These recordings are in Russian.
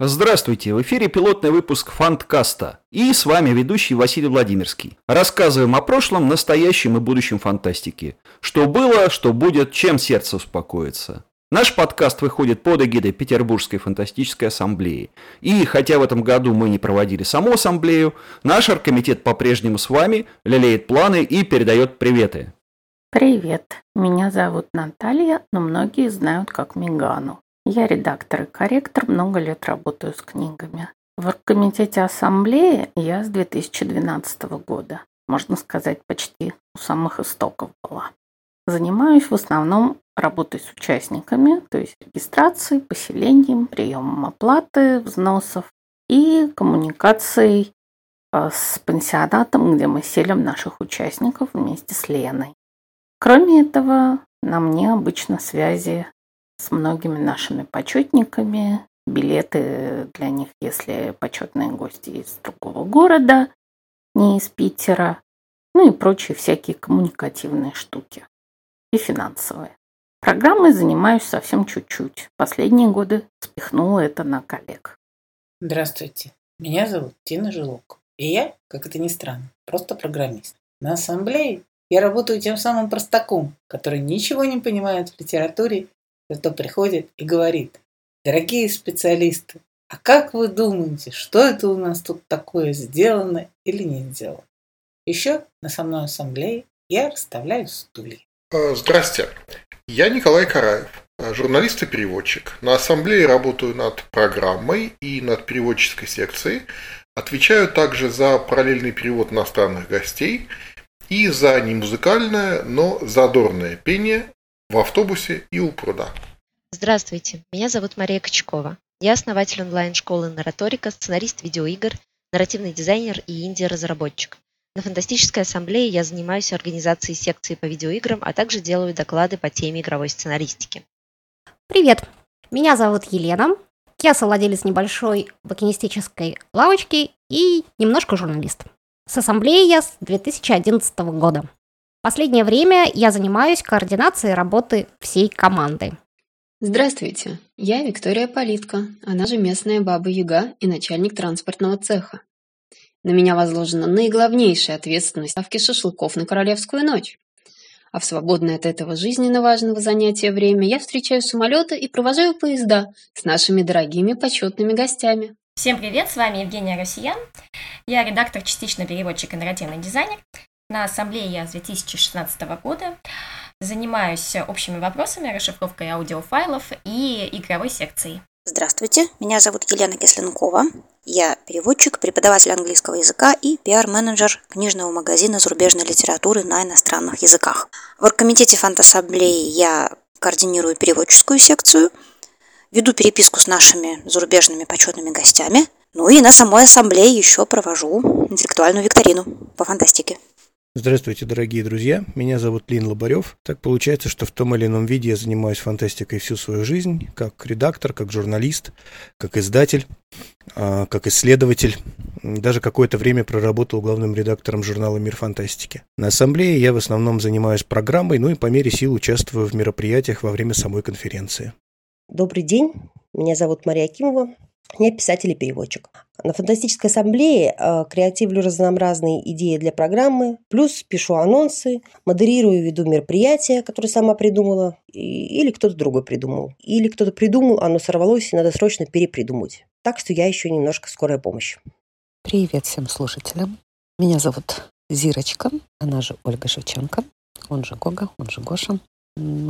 Здравствуйте, в эфире пилотный выпуск Фанткаста. И с вами ведущий Василий Владимирский. Рассказываем о прошлом, настоящем и будущем фантастики. Что было, что будет, чем сердце успокоится. Наш подкаст выходит под эгидой Петербургской фантастической ассамблеи. И хотя в этом году мы не проводили саму ассамблею, наш оргкомитет по-прежнему с вами, лелеет планы и передает приветы. Привет, меня зовут Наталья, но многие знают как Мигану. Я редактор и корректор, много лет работаю с книгами. В комитете ассамблеи я с 2012 года, можно сказать, почти у самых истоков была. Занимаюсь в основном работой с участниками, то есть регистрацией, поселением, приемом оплаты, взносов и коммуникацией э, с пансионатом, где мы селим наших участников вместе с Леной. Кроме этого, на мне обычно связи с многими нашими почетниками, билеты для них, если почетные гости из другого города, не из Питера, ну и прочие всякие коммуникативные штуки и финансовые. Программой занимаюсь совсем чуть-чуть. Последние годы спихнула это на коллег. Здравствуйте, меня зовут Тина Жилок. И я, как это ни странно, просто программист. На ассамблее я работаю тем самым простаком, который ничего не понимает в литературе кто приходит и говорит, дорогие специалисты, а как вы думаете, что это у нас тут такое сделано или не сделано? Еще на самой ассамблее я расставляю стулья. А, здрасте, я Николай Караев, журналист и переводчик. На ассамблее работаю над программой и над переводческой секцией. Отвечаю также за параллельный перевод иностранных гостей и за не музыкальное, но задорное пение в автобусе и у пруда. Здравствуйте, меня зовут Мария Качкова. Я основатель онлайн-школы Нараторика, сценарист видеоигр, нарративный дизайнер и инди-разработчик. На Фантастической ассамблее я занимаюсь организацией секции по видеоиграм, а также делаю доклады по теме игровой сценаристики. Привет, меня зовут Елена. Я совладелец небольшой букинистической лавочки и немножко журналист. С ассамблеей я с 2011 года. Последнее время я занимаюсь координацией работы всей команды. Здравствуйте, я Виктория Политка, она же местная баба-яга и начальник транспортного цеха. На меня возложена наиглавнейшая ответственность ставки шашлыков на королевскую ночь. А в свободное от этого жизненно важного занятия время я встречаю самолеты и провожаю поезда с нашими дорогими почетными гостями. Всем привет, с вами Евгения Россиян. Я редактор, частично переводчик и нарративный дизайнер. На ассамблее я с 2016 года занимаюсь общими вопросами, расшифровкой аудиофайлов и игровой секцией. Здравствуйте, меня зовут Елена Кисленкова. Я переводчик, преподаватель английского языка и пиар-менеджер книжного магазина зарубежной литературы на иностранных языках. В оргкомитете фантассамблеи я координирую переводческую секцию, веду переписку с нашими зарубежными почетными гостями, ну и на самой ассамблее еще провожу интеллектуальную викторину по фантастике. Здравствуйте, дорогие друзья. Меня зовут Лин Лобарев. Так получается, что в том или ином виде я занимаюсь фантастикой всю свою жизнь, как редактор, как журналист, как издатель, а, как исследователь. Даже какое-то время проработал главным редактором журнала «Мир фантастики». На ассамблее я в основном занимаюсь программой, ну и по мере сил участвую в мероприятиях во время самой конференции. Добрый день. Меня зовут Мария Акимова. Я писатель и переводчик. На фантастической ассамблее э, креативлю разнообразные идеи для программы, плюс пишу анонсы, модерирую, веду мероприятия, которые сама придумала, и, или кто-то другой придумал. Или кто-то придумал, оно сорвалось, и надо срочно перепридумать. Так что я еще немножко скорая помощь. Привет всем слушателям. Меня зовут Зирочка, она же Ольга Шевченко, он же Гога, он же Гоша.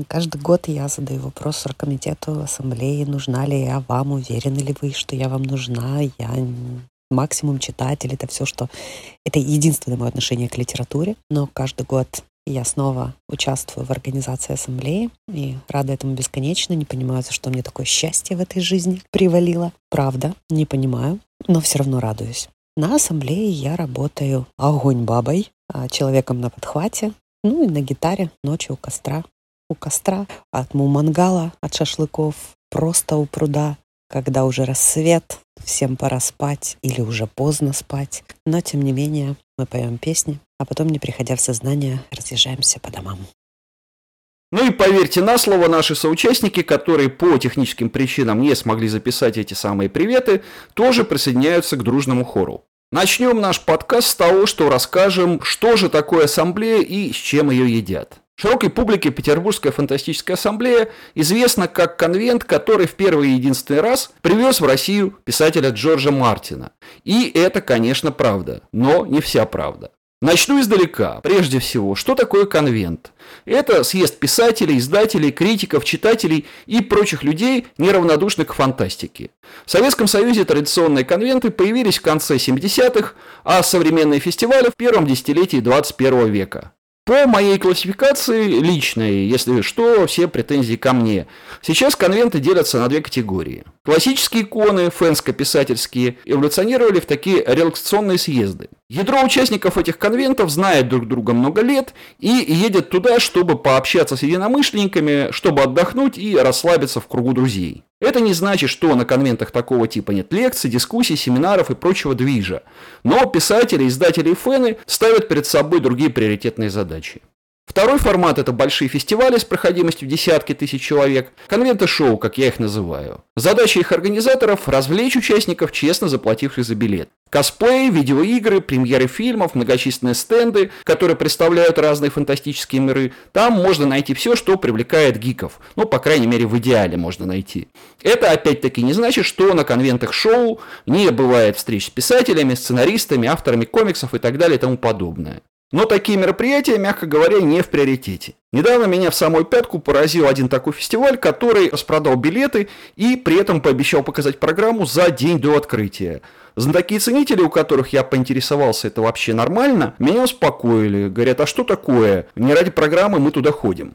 Каждый год я задаю вопрос оргкомитету ассамблеи, нужна ли я вам, уверены ли вы, что я вам нужна, я максимум читатель, это все, что... Это единственное мое отношение к литературе, но каждый год я снова участвую в организации ассамблеи и рада этому бесконечно. Не понимаю, за что мне такое счастье в этой жизни привалило. Правда, не понимаю, но все равно радуюсь. На ассамблее я работаю огонь бабой, а, человеком на подхвате, ну и на гитаре ночью у костра у костра, от мумангала, от шашлыков, просто у пруда, когда уже рассвет, всем пора спать или уже поздно спать. Но, тем не менее, мы поем песни, а потом, не приходя в сознание, разъезжаемся по домам. Ну и поверьте на слово, наши соучастники, которые по техническим причинам не смогли записать эти самые приветы, тоже присоединяются к дружному хору. Начнем наш подкаст с того, что расскажем, что же такое ассамблея и с чем ее едят. Широкой публике Петербургская фантастическая ассамблея известна как конвент, который в первый и единственный раз привез в Россию писателя Джорджа Мартина. И это, конечно, правда, но не вся правда. Начну издалека. Прежде всего, что такое конвент? Это съезд писателей, издателей, критиков, читателей и прочих людей, неравнодушных к фантастике. В Советском Союзе традиционные конвенты появились в конце 70-х, а современные фестивали в первом десятилетии 21 века. По моей классификации личной, если что, все претензии ко мне. Сейчас конвенты делятся на две категории. Классические иконы, фэнско-писательские, эволюционировали в такие релаксационные съезды. Ядро участников этих конвентов знает друг друга много лет и едет туда, чтобы пообщаться с единомышленниками, чтобы отдохнуть и расслабиться в кругу друзей. Это не значит, что на конвентах такого типа нет лекций, дискуссий, семинаров и прочего движа. Но писатели, издатели и фэны ставят перед собой другие приоритетные задачи. Второй формат – это большие фестивали с проходимостью десятки тысяч человек, конвенты-шоу, как я их называю. Задача их организаторов – развлечь участников, честно заплативших за билет. Косплей, видеоигры, премьеры фильмов, многочисленные стенды, которые представляют разные фантастические миры. Там можно найти все, что привлекает гиков. Ну, по крайней мере, в идеале можно найти. Это, опять-таки, не значит, что на конвентах шоу не бывает встреч с писателями, сценаристами, авторами комиксов и так далее и тому подобное. Но такие мероприятия, мягко говоря, не в приоритете. Недавно меня в самую пятку поразил один такой фестиваль, который распродал билеты и при этом пообещал показать программу за день до открытия. Знатоки и ценители, у которых я поинтересовался, это вообще нормально, меня успокоили. Говорят, а что такое? Не ради программы мы туда ходим.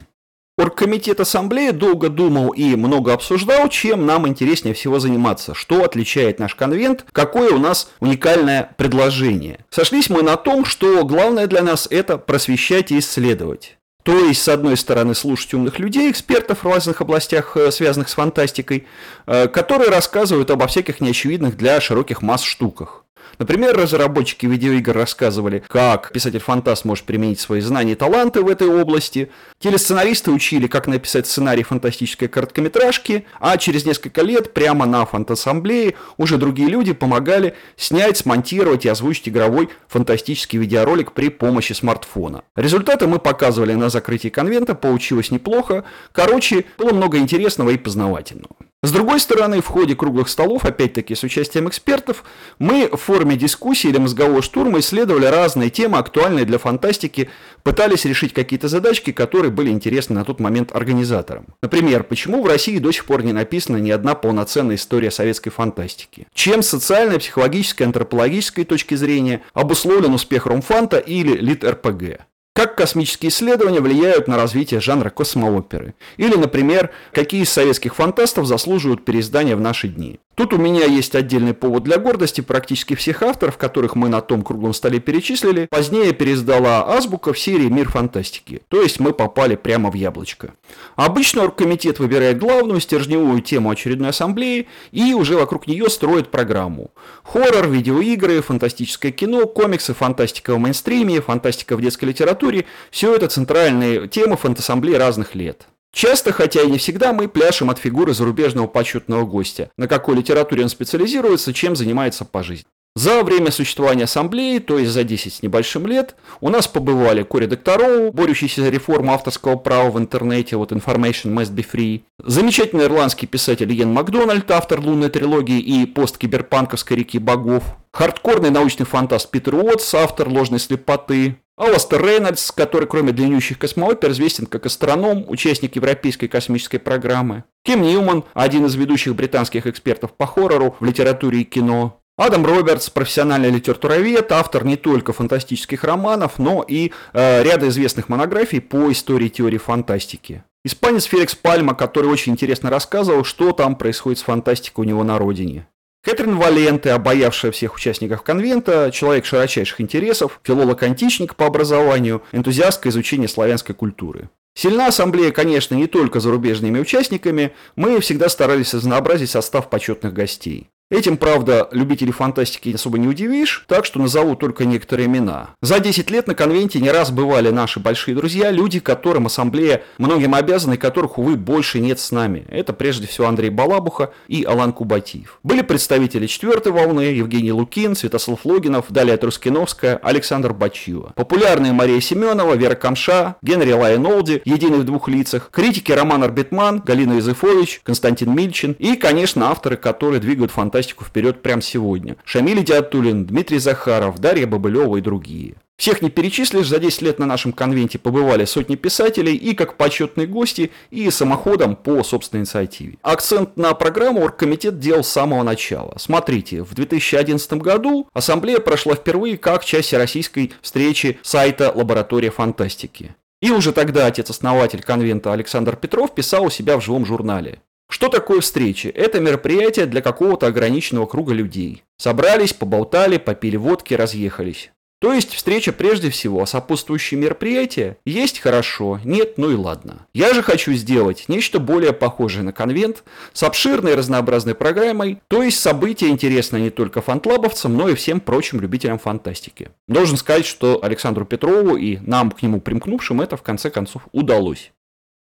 Оргкомитет ассамблеи долго думал и много обсуждал, чем нам интереснее всего заниматься, что отличает наш конвент, какое у нас уникальное предложение. Сошлись мы на том, что главное для нас это просвещать и исследовать. То есть, с одной стороны, слушать умных людей, экспертов в разных областях, э, связанных с фантастикой, э, которые рассказывают обо всяких неочевидных для широких масс штуках. Например, разработчики видеоигр рассказывали, как писатель-фантаст может применить свои знания и таланты в этой области. Телесценаристы учили, как написать сценарий фантастической короткометражки, а через несколько лет прямо на фантассамблее уже другие люди помогали снять, смонтировать и озвучить игровой фантастический видеоролик при помощи смартфона. Результаты мы показывали на закрытии конвента, получилось неплохо. Короче, было много интересного и познавательного. С другой стороны, в ходе круглых столов, опять-таки с участием экспертов, мы в форме дискуссии или мозгового штурма исследовали разные темы, актуальные для фантастики, пытались решить какие-то задачки, которые были интересны на тот момент организаторам. Например, почему в России до сих пор не написана ни одна полноценная история советской фантастики? Чем с социальной, психологической, антропологической точки зрения обусловлен успех Ромфанта или Лит-РПГ? Как космические исследования влияют на развитие жанра космооперы? Или, например, какие из советских фантастов заслуживают переиздания в наши дни? Тут у меня есть отдельный повод для гордости. Практически всех авторов, которых мы на том круглом столе перечислили, позднее переиздала Азбука в серии «Мир фантастики». То есть мы попали прямо в яблочко. Обычно оргкомитет выбирает главную стержневую тему очередной ассамблеи и уже вокруг нее строит программу. Хоррор, видеоигры, фантастическое кино, комиксы, фантастика в мейнстриме, фантастика в детской литературе – все это центральные темы фантассамблеи разных лет. Часто, хотя и не всегда, мы пляшем от фигуры зарубежного почетного гостя, на какой литературе он специализируется, чем занимается по жизни. За время существования ассамблеи, то есть за 10 с небольшим лет, у нас побывали Кори Доктороу, борющийся за реформу авторского права в интернете, вот Information Must Be Free, замечательный ирландский писатель Иен Макдональд, автор лунной трилогии и посткиберпанковской реки богов, хардкорный научный фантаст Питер Уотс, автор ложной слепоты, Аластер Рейнольдс, который кроме длиннющих космоопер известен как астроном, участник Европейской космической программы. Ким Ньюман, один из ведущих британских экспертов по хоррору в литературе и кино. Адам Робертс, профессиональный литературовед, автор не только фантастических романов, но и э, ряда известных монографий по истории теории фантастики. Испанец Феликс Пальма, который очень интересно рассказывал, что там происходит с фантастикой у него на родине. Кэтрин Валенте, обаявшая всех участников конвента, человек широчайших интересов, филолог-античник по образованию, энтузиастка изучения славянской культуры. Сильна ассамблея, конечно, не только зарубежными участниками, мы всегда старались разнообразить состав почетных гостей. Этим, правда, любителей фантастики особо не удивишь, так что назову только некоторые имена. За 10 лет на конвенте не раз бывали наши большие друзья, люди, которым ассамблея многим обязаны, которых, увы, больше нет с нами. Это прежде всего Андрей Балабуха и Алан Кубатиев. Были представители четвертой волны, Евгений Лукин, Святослав Логинов, Далия Трускиновская, Александр Бачьева. Популярные Мария Семенова, Вера Камша, Генри Лайенолди, единый в двух лицах, критики Роман Арбитман, Галина Изыфович, Константин Мильчин и, конечно, авторы, которые двигают фантастику вперед прямо сегодня. Шамиль Диатулин, Дмитрий Захаров, Дарья Бабылева и другие. Всех не перечислишь, за 10 лет на нашем конвенте побывали сотни писателей и как почетные гости, и самоходом по собственной инициативе. Акцент на программу оргкомитет делал с самого начала. Смотрите, в 2011 году ассамблея прошла впервые как часть российской встречи сайта «Лаборатория фантастики». И уже тогда отец-основатель конвента Александр Петров писал у себя в живом журнале. Что такое встречи? Это мероприятие для какого-то ограниченного круга людей. Собрались, поболтали, попили водки, разъехались. То есть встреча прежде всего, а сопутствующие мероприятия есть хорошо, нет, ну и ладно. Я же хочу сделать нечто более похожее на конвент, с обширной разнообразной программой, то есть события интересные не только фантлабовцам, но и всем прочим любителям фантастики. Должен сказать, что Александру Петрову и нам к нему примкнувшим это в конце концов удалось.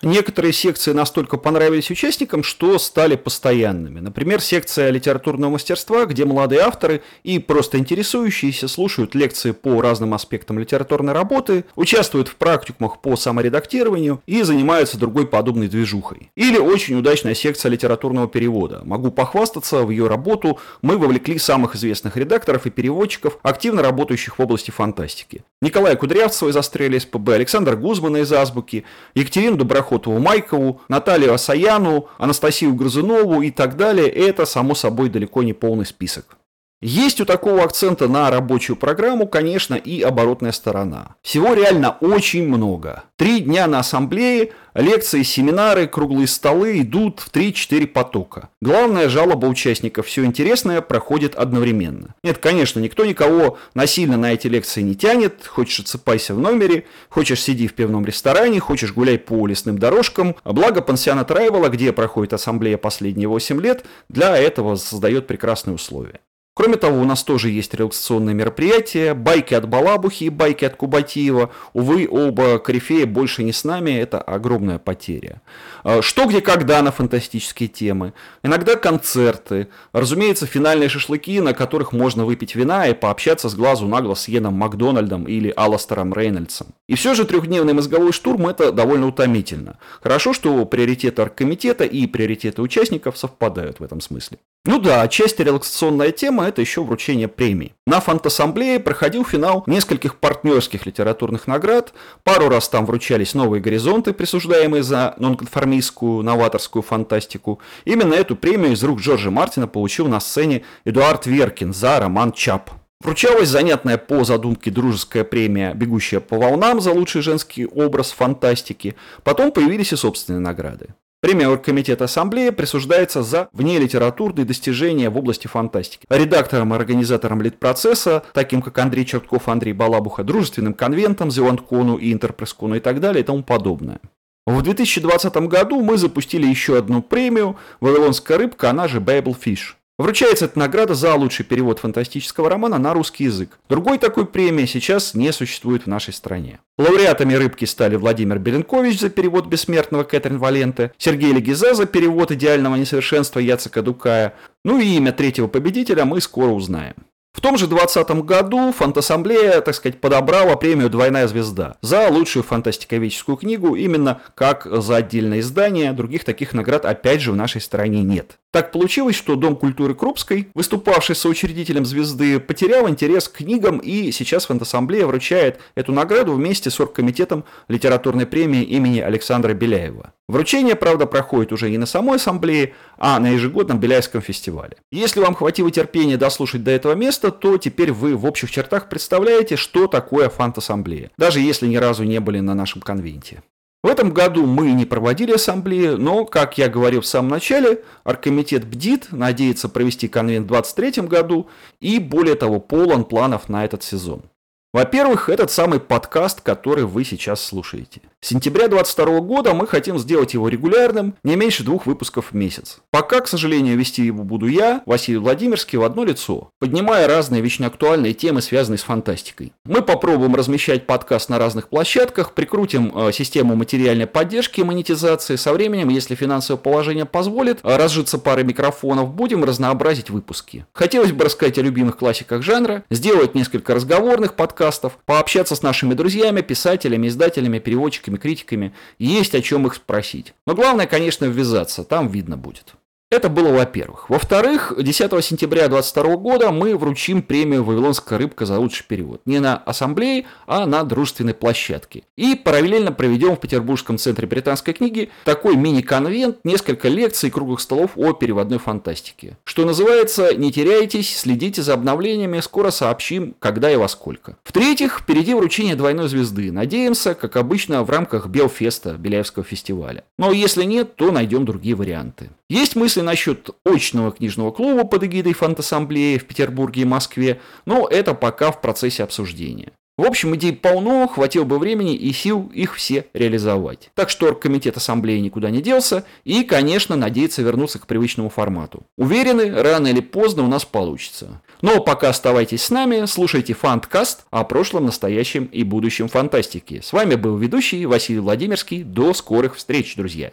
Некоторые секции настолько понравились участникам, что стали постоянными. Например, секция литературного мастерства, где молодые авторы и просто интересующиеся слушают лекции по разным аспектам литературной работы, участвуют в практикумах по саморедактированию и занимаются другой подобной движухой. Или очень удачная секция литературного перевода. Могу похвастаться, в ее работу мы вовлекли самых известных редакторов и переводчиков, активно работающих в области фантастики. Николая Кудрявцева из Астрелия СПБ, Александра Гузмана из Азбуки, Екатерину Доброхотову Охотову Майкову, Наталью Асаяну, Анастасию Грызунову и так далее, это, само собой, далеко не полный список. Есть у такого акцента на рабочую программу, конечно, и оборотная сторона. Всего реально очень много. Три дня на ассамблее, лекции, семинары, круглые столы идут в 3-4 потока. Главная жалоба участников – все интересное проходит одновременно. Нет, конечно, никто никого насильно на эти лекции не тянет. Хочешь отсыпайся в номере, хочешь сиди в пивном ресторане, хочешь гуляй по лесным дорожкам. Благо пансионат Райвела, где проходит ассамблея последние 8 лет, для этого создает прекрасные условия. Кроме того, у нас тоже есть релаксационные мероприятия, байки от Балабухи и байки от Кубатиева. Увы, оба корифея больше не с нами, это огромная потеря. А, что, где, когда на фантастические темы. Иногда концерты. Разумеется, финальные шашлыки, на которых можно выпить вина и пообщаться с глазу на глаз с Йеном Макдональдом или Аластером Рейнольдсом. И все же трехдневный мозговой штурм это довольно утомительно. Хорошо, что приоритеты оргкомитета и приоритеты участников совпадают в этом смысле. Ну да, отчасти релаксационная тема – это еще вручение премий. На фантассамблее проходил финал нескольких партнерских литературных наград, пару раз там вручались новые горизонты, присуждаемые за нонконформистскую, новаторскую фантастику. Именно эту премию из рук Джорджа Мартина получил на сцене Эдуард Веркин за роман «Чап». Вручалась занятная по задумке дружеская премия «Бегущая по волнам» за лучший женский образ фантастики. Потом появились и собственные награды. Премия Оргкомитета Ассамблеи присуждается за внелитературные достижения в области фантастики. Редакторам и организаторам лид-процесса, таким как Андрей Чертков, Андрей Балабуха, дружественным конвентам, Зеландкону и Интерпресскону и так далее и тому подобное. В 2020 году мы запустили еще одну премию «Вавилонская рыбка», она же Babel Fish. Вручается эта награда за лучший перевод фантастического романа на русский язык. Другой такой премии сейчас не существует в нашей стране. Лауреатами «Рыбки» стали Владимир Беленкович за перевод «Бессмертного» Кэтрин Валенте, Сергей Легиза за перевод «Идеального несовершенства» Яцека Дукая. Ну и имя третьего победителя мы скоро узнаем. В том же 2020 году Фантассамблея, так сказать, подобрала премию «Двойная звезда» за лучшую фантастиковическую книгу, именно как за отдельное издание. Других таких наград, опять же, в нашей стране нет. Так получилось, что Дом культуры Крупской, выступавший соучредителем «Звезды», потерял интерес к книгам, и сейчас Фантассамблея вручает эту награду вместе с оргкомитетом литературной премии имени Александра Беляева. Вручение, правда, проходит уже не на самой ассамблее, а на ежегодном Беляевском фестивале. Если вам хватило терпения дослушать до этого места, то теперь вы в общих чертах представляете, что такое фант-ассамблея, даже если ни разу не были на нашем конвенте. В этом году мы не проводили ассамблеи, но, как я говорил в самом начале, оргкомитет бдит, надеется провести конвент в 2023 году и, более того, полон планов на этот сезон. Во-первых, этот самый подкаст, который вы сейчас слушаете. С сентября 2022 года мы хотим сделать его регулярным, не меньше двух выпусков в месяц. Пока, к сожалению, вести его буду я, Василий Владимирский, в одно лицо, поднимая разные вечно актуальные темы, связанные с фантастикой. Мы попробуем размещать подкаст на разных площадках, прикрутим э, систему материальной поддержки и монетизации. Со временем, если финансовое положение позволит, э, разжиться парой микрофонов, будем разнообразить выпуски. Хотелось бы рассказать о любимых классиках жанра, сделать несколько разговорных подкастов, подкастов, пообщаться с нашими друзьями, писателями, издателями, переводчиками, критиками. Есть о чем их спросить. Но главное, конечно, ввязаться, там видно будет. Это было во-первых. Во-вторых, 10 сентября 2022 года мы вручим премию «Вавилонская рыбка» за лучший перевод. Не на ассамблее, а на дружественной площадке. И параллельно проведем в Петербургском центре британской книги такой мини-конвент, несколько лекций и круглых столов о переводной фантастике. Что называется, не теряйтесь, следите за обновлениями, скоро сообщим, когда и во сколько. В-третьих, впереди вручение двойной звезды. Надеемся, как обычно, в рамках Белфеста, Беляевского фестиваля. Но если нет, то найдем другие варианты. Есть мысли насчет очного книжного клуба под эгидой Фантассамблеи в Петербурге и Москве, но это пока в процессе обсуждения. В общем, идей полно, хватило бы времени и сил их все реализовать. Так что оргкомитет ассамблеи никуда не делся и, конечно, надеется вернуться к привычному формату. Уверены, рано или поздно у нас получится. Но пока оставайтесь с нами, слушайте Фанткаст о прошлом, настоящем и будущем фантастики. С вами был ведущий Василий Владимирский. До скорых встреч, друзья!